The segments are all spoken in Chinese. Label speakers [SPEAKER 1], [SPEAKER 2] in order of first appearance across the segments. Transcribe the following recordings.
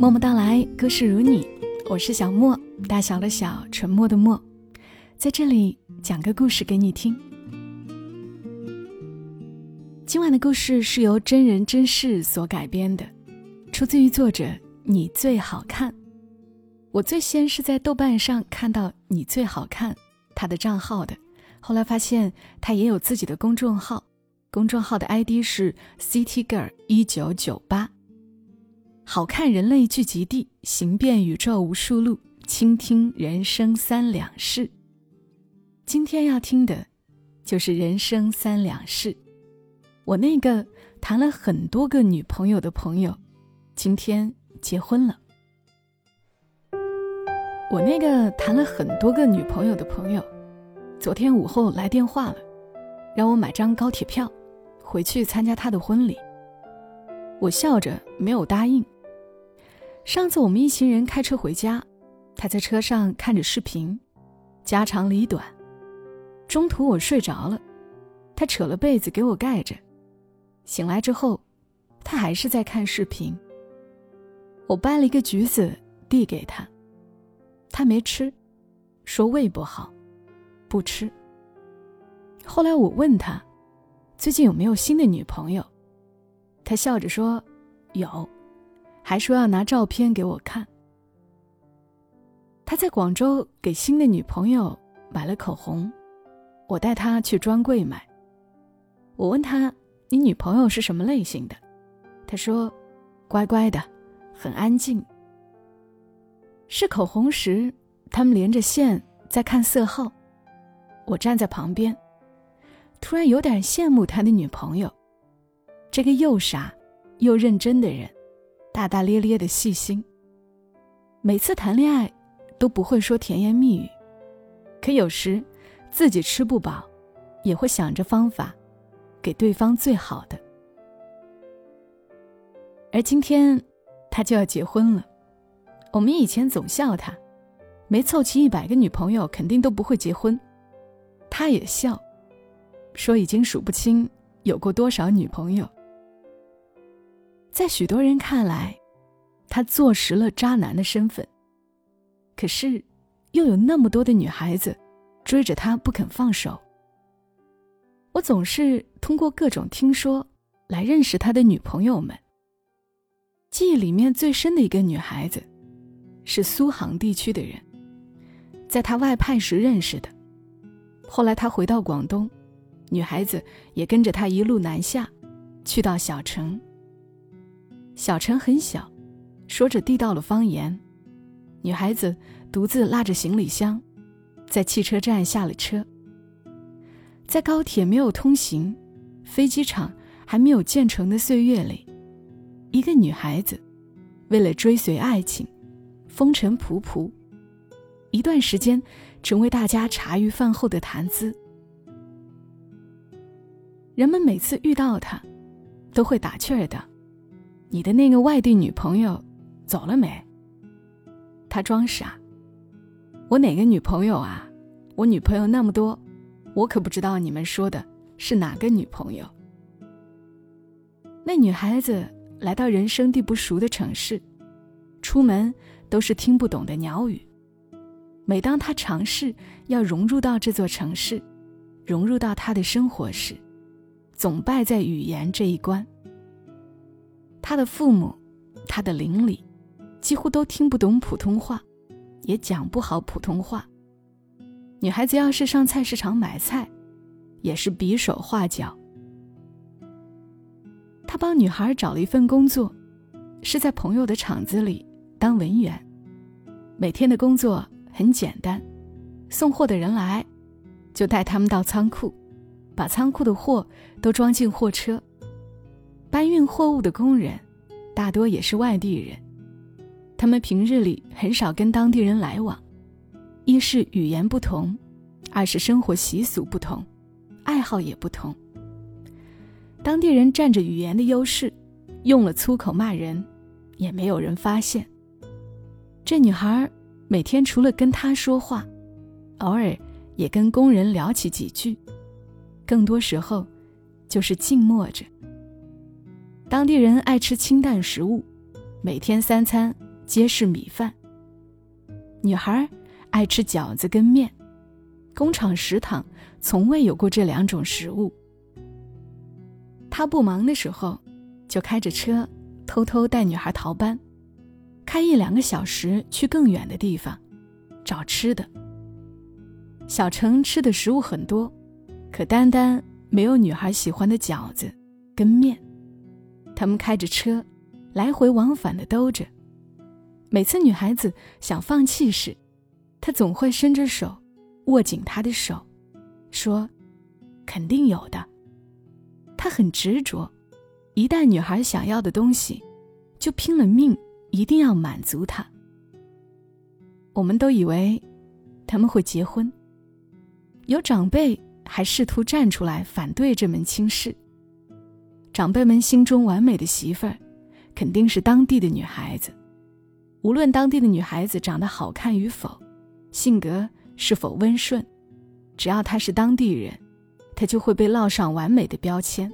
[SPEAKER 1] 默默到来，故事如你，我是小莫，大小的小，沉默的默，在这里讲个故事给你听。今晚的故事是由真人真事所改编的，出自于作者你最好看。我最先是在豆瓣上看到你最好看他的账号的，后来发现他也有自己的公众号，公众号的 ID 是 City Girl 一九九八。好看人类聚集地，行遍宇宙无数路，倾听人生三两事。今天要听的，就是人生三两事。我那个谈了很多个女朋友的朋友，今天结婚了。我那个谈了很多个女朋友的朋友，昨天午后来电话了，让我买张高铁票，回去参加他的婚礼。我笑着没有答应。上次我们一行人开车回家，他在车上看着视频，家长里短。中途我睡着了，他扯了被子给我盖着。醒来之后，他还是在看视频。我掰了一个橘子递给他，他没吃，说胃不好，不吃。后来我问他，最近有没有新的女朋友？他笑着说，有。还说要拿照片给我看。他在广州给新的女朋友买了口红，我带他去专柜买。我问他：“你女朋友是什么类型的？”他说：“乖乖的，很安静。”试口红时，他们连着线在看色号。我站在旁边，突然有点羡慕他的女朋友，这个又傻又认真的人。大大咧咧的细心。每次谈恋爱，都不会说甜言蜜语，可有时自己吃不饱，也会想着方法，给对方最好的。而今天，他就要结婚了。我们以前总笑他，没凑齐一百个女朋友，肯定都不会结婚。他也笑，说已经数不清有过多少女朋友。在许多人看来，他坐实了渣男的身份。可是，又有那么多的女孩子追着他不肯放手。我总是通过各种听说来认识他的女朋友们。记忆里面最深的一个女孩子，是苏杭地区的人，在他外派时认识的。后来他回到广东，女孩子也跟着他一路南下，去到小城。小城很小，说着地道的方言。女孩子独自拉着行李箱，在汽车站下了车。在高铁没有通行、飞机场还没有建成的岁月里，一个女孩子为了追随爱情，风尘仆仆，一段时间成为大家茶余饭后的谈资。人们每次遇到她，都会打趣儿的。你的那个外地女朋友走了没？他装傻。我哪个女朋友啊？我女朋友那么多，我可不知道你们说的是哪个女朋友。那女孩子来到人生地不熟的城市，出门都是听不懂的鸟语。每当她尝试要融入到这座城市，融入到她的生活时，总败在语言这一关。他的父母，他的邻里，几乎都听不懂普通话，也讲不好普通话。女孩子要是上菜市场买菜，也是比手画脚。他帮女孩找了一份工作，是在朋友的厂子里当文员。每天的工作很简单，送货的人来，就带他们到仓库，把仓库的货都装进货车。搬运货物的工人，大多也是外地人，他们平日里很少跟当地人来往，一是语言不同，二是生活习俗不同，爱好也不同。当地人占着语言的优势，用了粗口骂人，也没有人发现。这女孩每天除了跟他说话，偶尔也跟工人聊起几句，更多时候就是静默着。当地人爱吃清淡食物，每天三餐皆是米饭。女孩爱吃饺子跟面，工厂食堂从未有过这两种食物。他不忙的时候，就开着车偷偷带女孩逃班，开一两个小时去更远的地方找吃的。小城吃的食物很多，可单单没有女孩喜欢的饺子跟面。他们开着车，来回往返的兜着。每次女孩子想放弃时，他总会伸着手，握紧她的手，说：“肯定有的。”他很执着，一旦女孩想要的东西，就拼了命，一定要满足她。我们都以为他们会结婚，有长辈还试图站出来反对这门亲事。长辈们心中完美的媳妇儿，肯定是当地的女孩子。无论当地的女孩子长得好看与否，性格是否温顺，只要她是当地人，她就会被烙上完美的标签。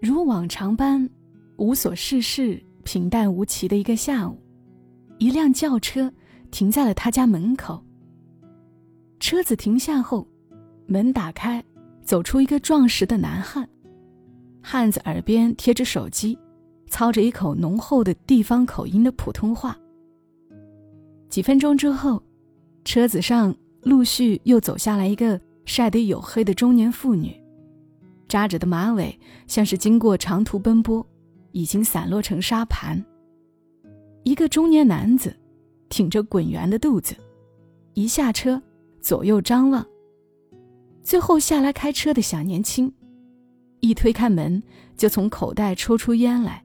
[SPEAKER 1] 如往常般，无所事事、平淡无奇的一个下午，一辆轿车停在了他家门口。车子停下后，门打开，走出一个壮实的男汉。汉子耳边贴着手机，操着一口浓厚的地方口音的普通话。几分钟之后，车子上陆续又走下来一个晒得黝黑的中年妇女，扎着的马尾像是经过长途奔波，已经散落成沙盘。一个中年男子，挺着滚圆的肚子，一下车左右张望。最后下来开车的小年轻。一推开门，就从口袋抽出烟来。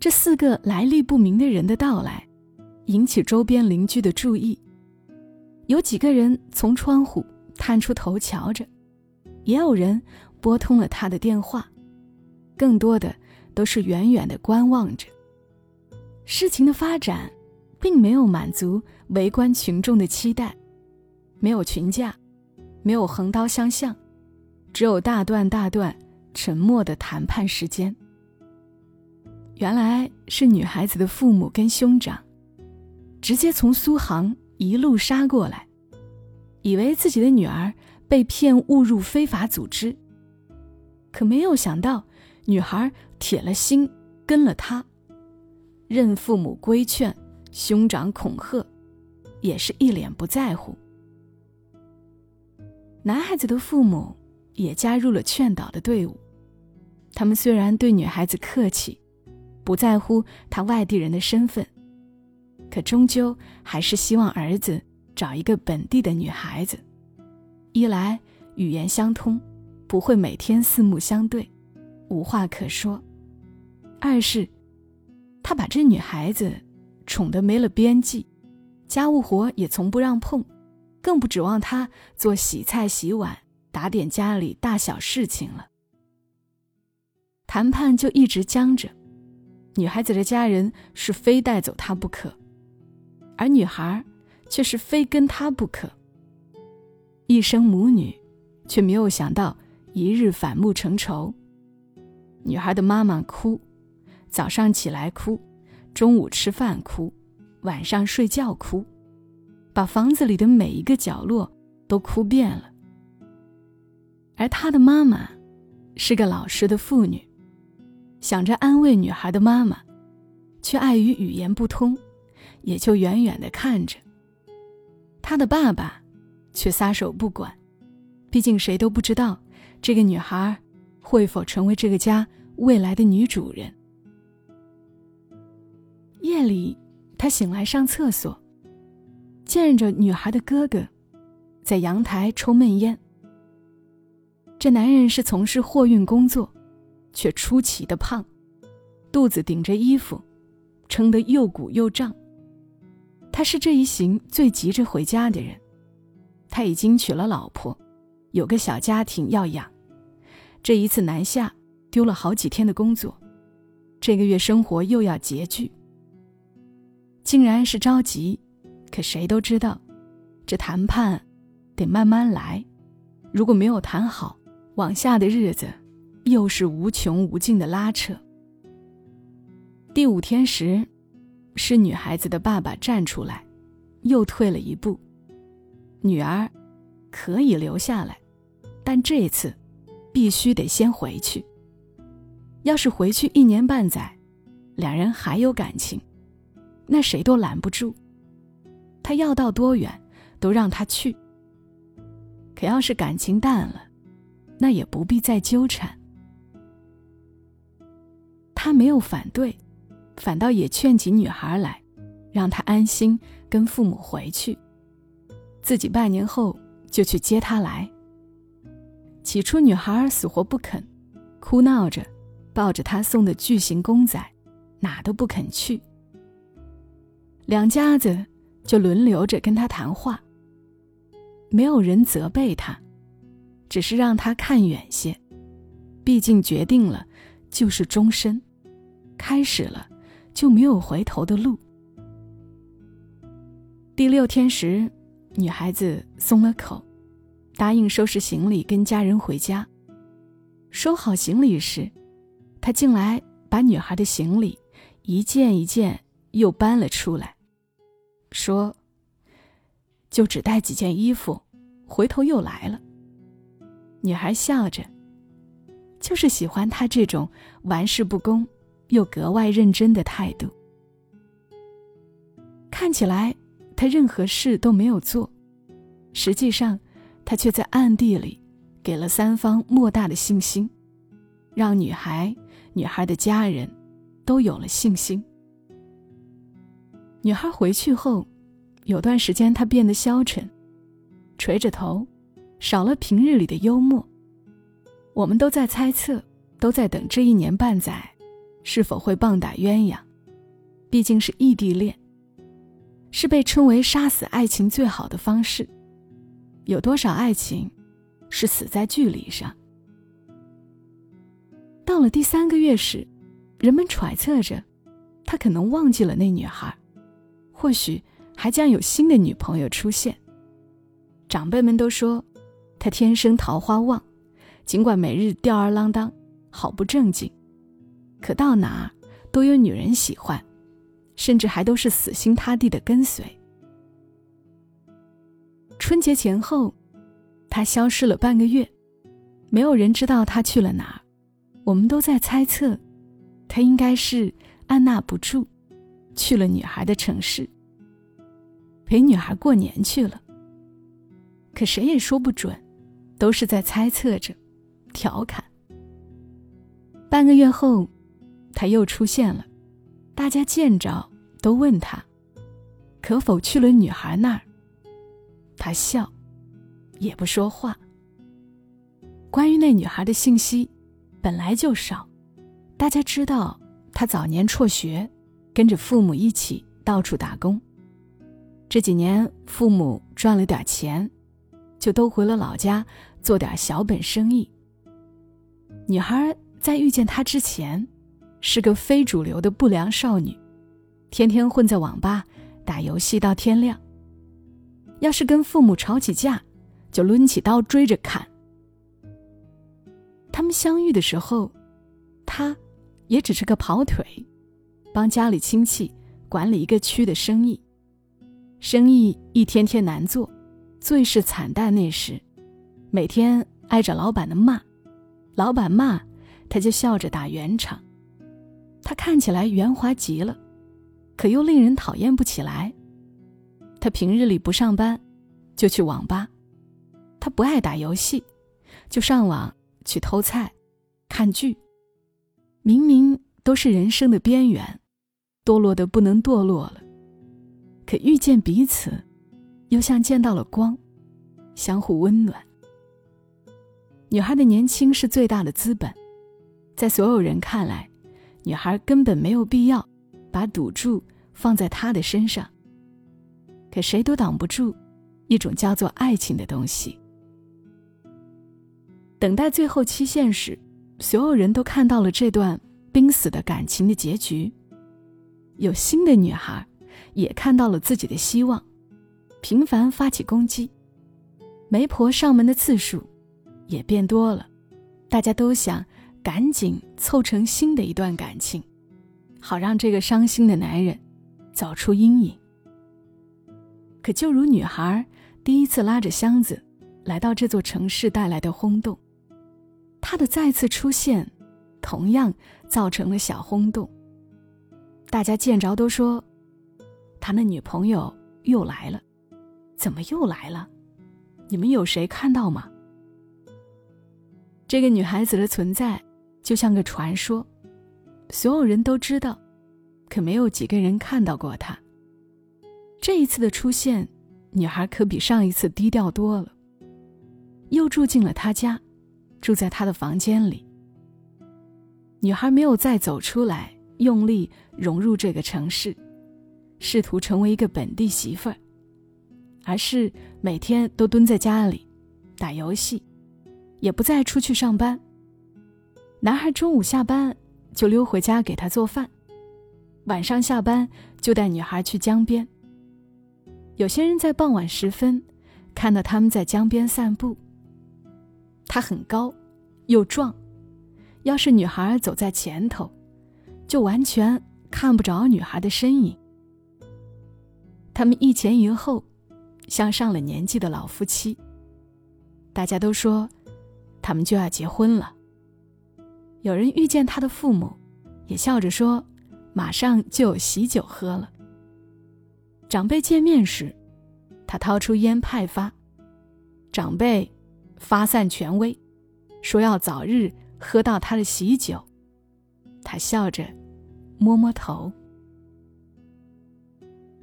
[SPEAKER 1] 这四个来历不明的人的到来，引起周边邻居的注意。有几个人从窗户探出头瞧着，也有人拨通了他的电话，更多的都是远远的观望着。事情的发展，并没有满足围观群众的期待，没有群架，没有横刀相向。只有大段大段沉默的谈判时间。原来是女孩子的父母跟兄长，直接从苏杭一路杀过来，以为自己的女儿被骗误入非法组织，可没有想到女孩铁了心跟了他，任父母规劝，兄长恐吓，也是一脸不在乎。男孩子的父母。也加入了劝导的队伍。他们虽然对女孩子客气，不在乎她外地人的身份，可终究还是希望儿子找一个本地的女孩子。一来语言相通，不会每天四目相对，无话可说；二是他把这女孩子宠得没了边际，家务活也从不让碰，更不指望她做洗菜洗碗。打点家里大小事情了，谈判就一直僵着。女孩子的家人是非带走她不可，而女孩却是非跟他不可。一生母女，却没有想到一日反目成仇。女孩的妈妈哭，早上起来哭，中午吃饭哭，晚上睡觉哭，把房子里的每一个角落都哭遍了。而他的妈妈是个老实的妇女，想着安慰女孩的妈妈，却碍于语言不通，也就远远的看着。他的爸爸却撒手不管，毕竟谁都不知道这个女孩会否成为这个家未来的女主人。夜里，他醒来上厕所，见着女孩的哥哥在阳台抽闷烟。这男人是从事货运工作，却出奇的胖，肚子顶着衣服，撑得又鼓又胀。他是这一行最急着回家的人，他已经娶了老婆，有个小家庭要养。这一次南下，丢了好几天的工作，这个月生活又要拮据。竟然是着急，可谁都知道，这谈判得慢慢来，如果没有谈好。往下的日子，又是无穷无尽的拉扯。第五天时，是女孩子的爸爸站出来，又退了一步。女儿可以留下来，但这次必须得先回去。要是回去一年半载，两人还有感情，那谁都拦不住。他要到多远，都让他去。可要是感情淡了，那也不必再纠缠。他没有反对，反倒也劝起女孩来，让她安心跟父母回去。自己半年后就去接她来。起初女孩死活不肯，哭闹着，抱着他送的巨型公仔，哪都不肯去。两家子就轮流着跟他谈话。没有人责备他，只是让他看远些。毕竟决定了，就是终身；开始了，就没有回头的路。第六天时，女孩子松了口，答应收拾行李跟家人回家。收好行李时，他进来把女孩的行李一件一件又搬了出来，说。就只带几件衣服，回头又来了。女孩笑着，就是喜欢他这种玩世不恭又格外认真的态度。看起来他任何事都没有做，实际上他却在暗地里给了三方莫大的信心，让女孩、女孩的家人都有了信心。女孩回去后。有段时间，他变得消沉，垂着头，少了平日里的幽默。我们都在猜测，都在等这一年半载，是否会棒打鸳鸯。毕竟是异地恋，是被称为杀死爱情最好的方式。有多少爱情，是死在距离上？到了第三个月时，人们揣测着，他可能忘记了那女孩，或许。还将有新的女朋友出现。长辈们都说，他天生桃花旺，尽管每日吊儿郎当，好不正经，可到哪儿都有女人喜欢，甚至还都是死心塌地的跟随。春节前后，他消失了半个月，没有人知道他去了哪儿。我们都在猜测，他应该是按捺不住，去了女孩的城市。陪女孩过年去了。可谁也说不准，都是在猜测着，调侃。半个月后，他又出现了，大家见着都问他，可否去了女孩那儿。他笑，也不说话。关于那女孩的信息，本来就少，大家知道他早年辍学，跟着父母一起到处打工。这几年，父母赚了点钱，就都回了老家做点小本生意。女孩在遇见他之前，是个非主流的不良少女，天天混在网吧打游戏到天亮。要是跟父母吵起架，就抡起刀追着砍。他们相遇的时候，他也只是个跑腿，帮家里亲戚管理一个区的生意。生意一天天难做，最是惨淡那时，每天挨着老板的骂，老板骂，他就笑着打圆场。他看起来圆滑极了，可又令人讨厌不起来。他平日里不上班，就去网吧；他不爱打游戏，就上网去偷菜、看剧。明明都是人生的边缘，堕落的不能堕落了。可遇见彼此，又像见到了光，相互温暖。女孩的年轻是最大的资本，在所有人看来，女孩根本没有必要把赌注放在他的身上。可谁都挡不住一种叫做爱情的东西。等待最后期限时，所有人都看到了这段濒死的感情的结局。有新的女孩。也看到了自己的希望，频繁发起攻击，媒婆上门的次数也变多了。大家都想赶紧凑成新的一段感情，好让这个伤心的男人走出阴影。可就如女孩第一次拉着箱子来到这座城市带来的轰动，他的再次出现，同样造成了小轰动。大家见着都说，他那女朋友又来了，怎么又来了？你们有谁看到吗？这个女孩子的存在就像个传说，所有人都知道，可没有几个人看到过她。这一次的出现，女孩可比上一次低调多了，又住进了他家，住在他的房间里。女孩没有再走出来，用力融入这个城市，试图成为一个本地媳妇儿，而是每天都蹲在家里打游戏。也不再出去上班。男孩中午下班就溜回家给她做饭，晚上下班就带女孩去江边。有些人在傍晚时分看到他们在江边散步。他很高，又壮，要是女孩走在前头，就完全看不着女孩的身影。他们一前一后，像上了年纪的老夫妻。大家都说。他们就要结婚了。有人遇见他的父母，也笑着说：“马上就有喜酒喝了。”长辈见面时，他掏出烟派发，长辈发散权威，说要早日喝到他的喜酒。他笑着摸摸头。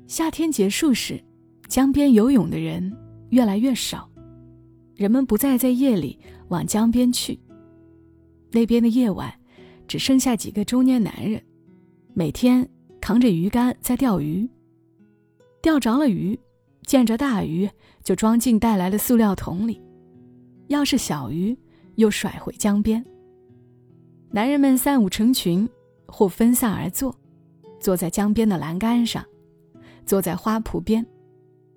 [SPEAKER 1] 夏天结束时，江边游泳的人越来越少，人们不再在夜里。往江边去。那边的夜晚，只剩下几个中年男人，每天扛着鱼竿在钓鱼。钓着了鱼，见着大鱼就装进带来的塑料桶里；要是小鱼，又甩回江边。男人们三五成群，或分散而坐，坐在江边的栏杆上，坐在花圃边，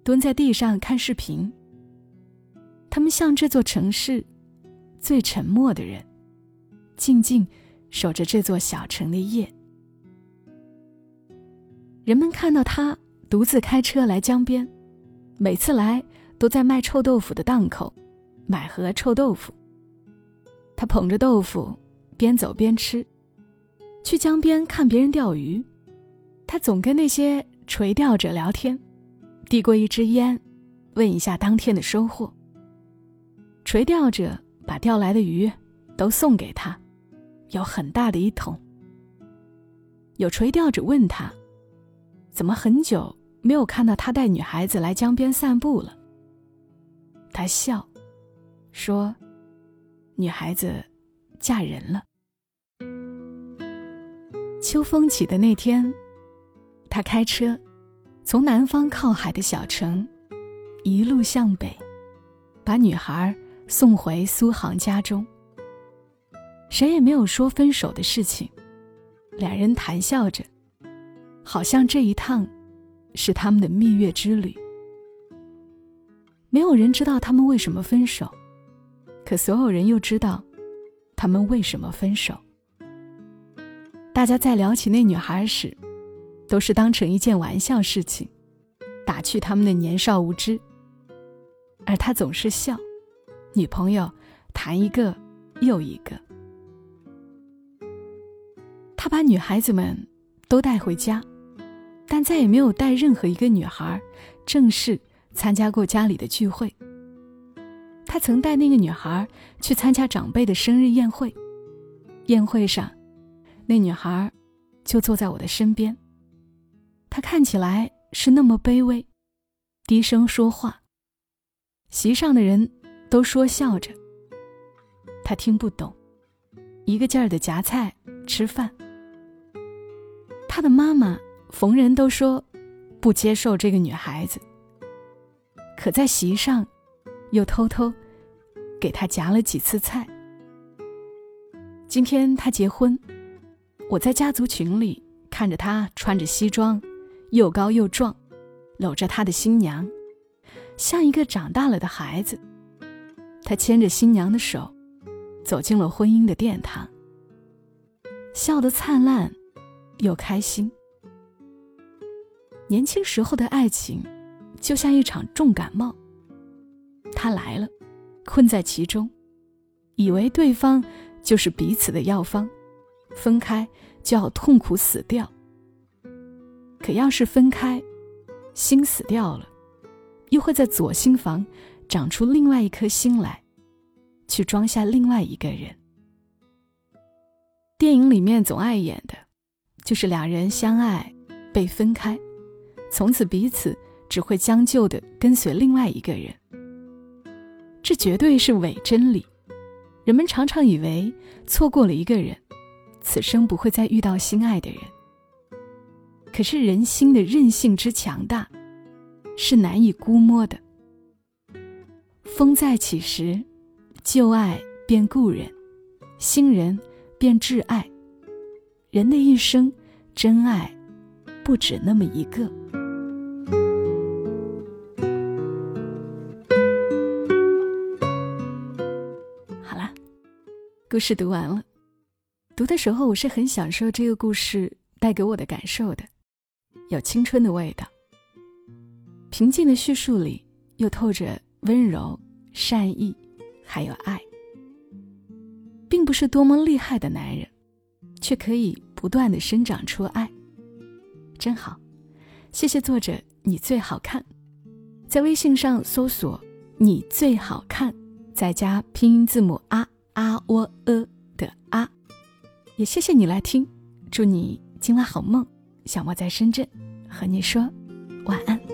[SPEAKER 1] 蹲在地上看视频。他们像这座城市。最沉默的人，静静守着这座小城的夜。人们看到他独自开车来江边，每次来都在卖臭豆腐的档口买盒臭豆腐。他捧着豆腐，边走边吃。去江边看别人钓鱼，他总跟那些垂钓者聊天，递过一支烟，问一下当天的收获。垂钓者。把钓来的鱼都送给他，有很大的一桶。有垂钓者问他：“怎么很久没有看到他带女孩子来江边散步了？”他笑，说：“女孩子嫁人了。”秋风起的那天，他开车从南方靠海的小城一路向北，把女孩。送回苏杭家中，谁也没有说分手的事情，两人谈笑着，好像这一趟是他们的蜜月之旅。没有人知道他们为什么分手，可所有人又知道他们为什么分手。大家在聊起那女孩时，都是当成一件玩笑事情，打趣他们的年少无知，而他总是笑。女朋友谈一个又一个，他把女孩子们都带回家，但再也没有带任何一个女孩正式参加过家里的聚会。他曾带那个女孩去参加长辈的生日宴会，宴会上，那女孩就坐在我的身边。他看起来是那么卑微，低声说话。席上的人。都说笑着，他听不懂，一个劲儿的夹菜吃饭。他的妈妈逢人都说不接受这个女孩子，可在席上又偷偷给他夹了几次菜。今天他结婚，我在家族群里看着他穿着西装，又高又壮，搂着他的新娘，像一个长大了的孩子。他牵着新娘的手，走进了婚姻的殿堂，笑得灿烂，又开心。年轻时候的爱情，就像一场重感冒。他来了，困在其中，以为对方就是彼此的药方，分开就要痛苦死掉。可要是分开，心死掉了，又会在左心房长出另外一颗心来，去装下另外一个人。电影里面总爱演的，就是两人相爱，被分开，从此彼此只会将就的跟随另外一个人。这绝对是伪真理。人们常常以为错过了一个人，此生不会再遇到心爱的人。可是人心的韧性之强大，是难以估摸的。风再起时，旧爱变故人，新人。变挚爱，人的一生，真爱不止那么一个。好啦，故事读完了。读的时候，我是很享受这个故事带给我的感受的，有青春的味道。平静的叙述里，又透着温柔、善意，还有爱。并不是多么厉害的男人，却可以不断的生长出爱，真好。谢谢作者，你最好看。在微信上搜索“你最好看”，再加拼音字母啊啊喔呃的啊。也谢谢你来听，祝你今晚好梦。小莫在深圳，和你说晚安。